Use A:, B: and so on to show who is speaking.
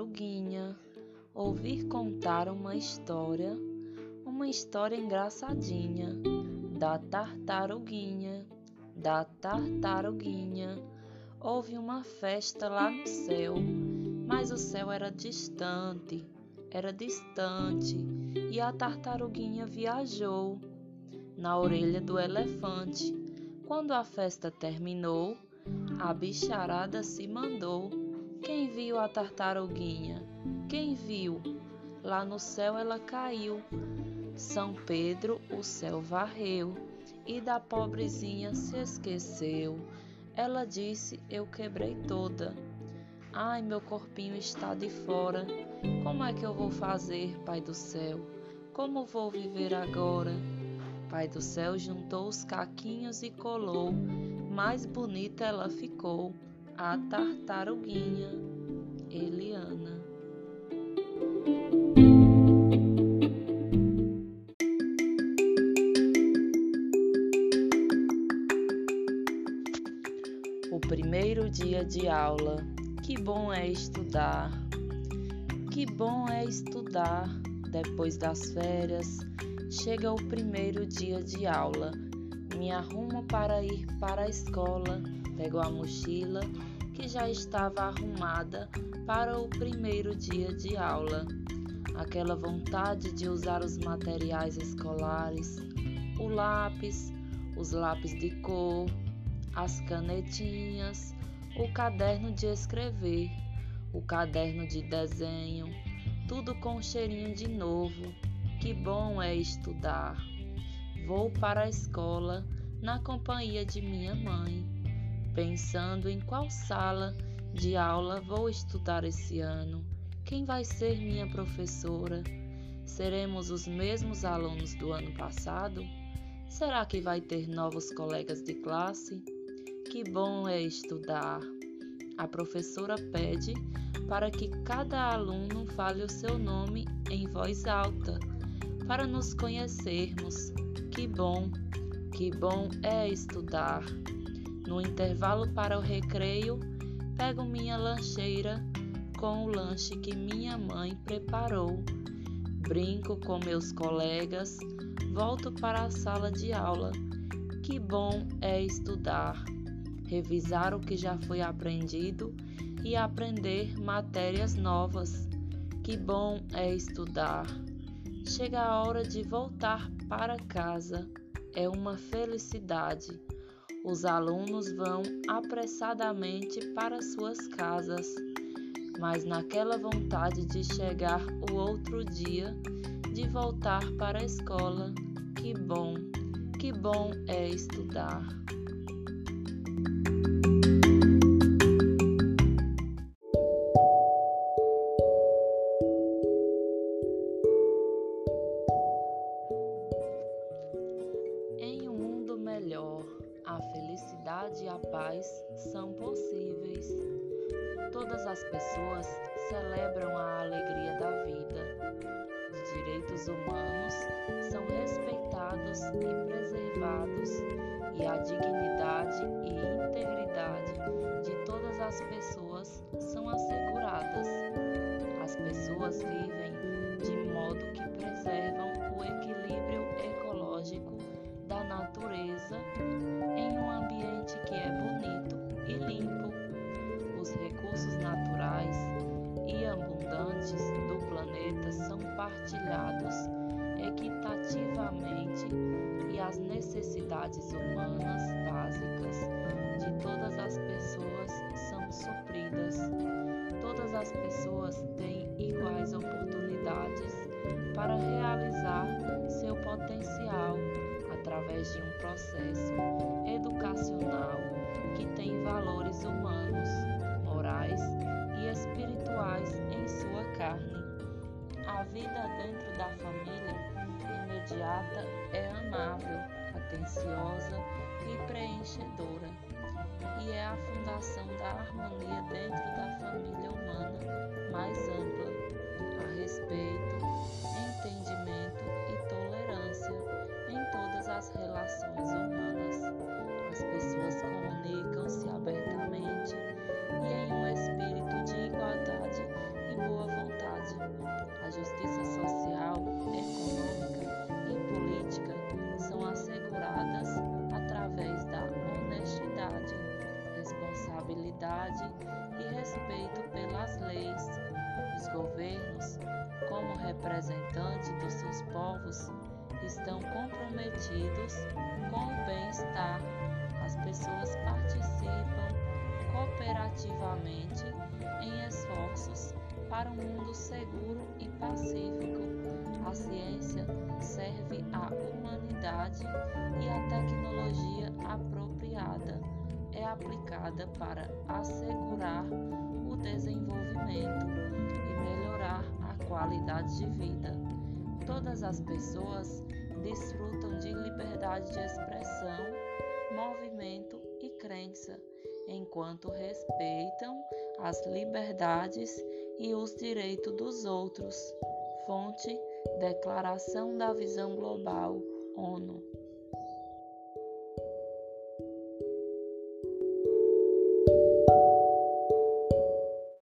A: tartaruguinha. Ouvir contar uma história, uma história engraçadinha da tartaruguinha, da tartaruguinha. Houve uma festa lá no céu, mas o céu era distante, era distante, e a tartaruguinha viajou na orelha do elefante. Quando a festa terminou, a bicharada se mandou. Quem viu a tartaruguinha? Quem viu? Lá no céu ela caiu. São Pedro o céu varreu e da pobrezinha se esqueceu. Ela disse: Eu quebrei toda. Ai, meu corpinho está de fora. Como é que eu vou fazer, Pai do céu? Como vou viver agora? Pai do céu juntou os caquinhos e colou mais bonita ela ficou, a tartaruguinha Eliana. O primeiro dia de aula. Que bom é estudar. Que bom é estudar. Depois das férias, chega o primeiro dia de aula me arrumo para ir para a escola, pego a mochila que já estava arrumada para o primeiro dia de aula. Aquela vontade de usar os materiais escolares, o lápis, os lápis de cor, as canetinhas, o caderno de escrever, o caderno de desenho, tudo com cheirinho de novo. Que bom é estudar! Vou para a escola na companhia de minha mãe, pensando em qual sala de aula vou estudar esse ano. Quem vai ser minha professora? Seremos os mesmos alunos do ano passado? Será que vai ter novos colegas de classe? Que bom é estudar! A professora pede para que cada aluno fale o seu nome em voz alta, para nos conhecermos. Que bom, que bom é estudar. No intervalo para o recreio, pego minha lancheira com o lanche que minha mãe preparou. Brinco com meus colegas, volto para a sala de aula. Que bom é estudar, revisar o que já foi aprendido e aprender matérias novas. Que bom é estudar. Chega a hora de voltar para casa. É uma felicidade. Os alunos vão apressadamente para suas casas, mas naquela vontade de chegar o outro dia, de voltar para a escola, que bom, que bom é estudar. Possíveis. Todas as pessoas celebram a alegria da vida. Os direitos humanos são respeitados e preservados, e a dignidade e integridade de todas as pessoas são asseguradas. As pessoas vivem de modo que preservam o equilíbrio são partilhados equitativamente e as necessidades humanas básicas de todas as pessoas são supridas. Todas as pessoas têm iguais oportunidades para realizar seu potencial através de um processo educacional que tem valores imediata é amável, atenciosa e preenchedora, e é a fundação da harmonia dentro da família humana mais ampla, a respeito, entendimento e tolerância as relações humanas. As pessoas comunicam-se abertamente e em um espírito de igualdade e boa vontade. A justiça social, econômica e respeito pelas leis. Os governos, como representantes dos seus povos, estão comprometidos com o bem-estar. As pessoas participam cooperativamente em esforços para um mundo seguro e pacífico. A ciência serve à humanidade e a tecnologia aplicada para assegurar o desenvolvimento e melhorar a qualidade de vida. Todas as pessoas desfrutam de liberdade de expressão, movimento e crença, enquanto respeitam as liberdades e os direitos dos outros. Fonte: Declaração da Visão Global, ONU.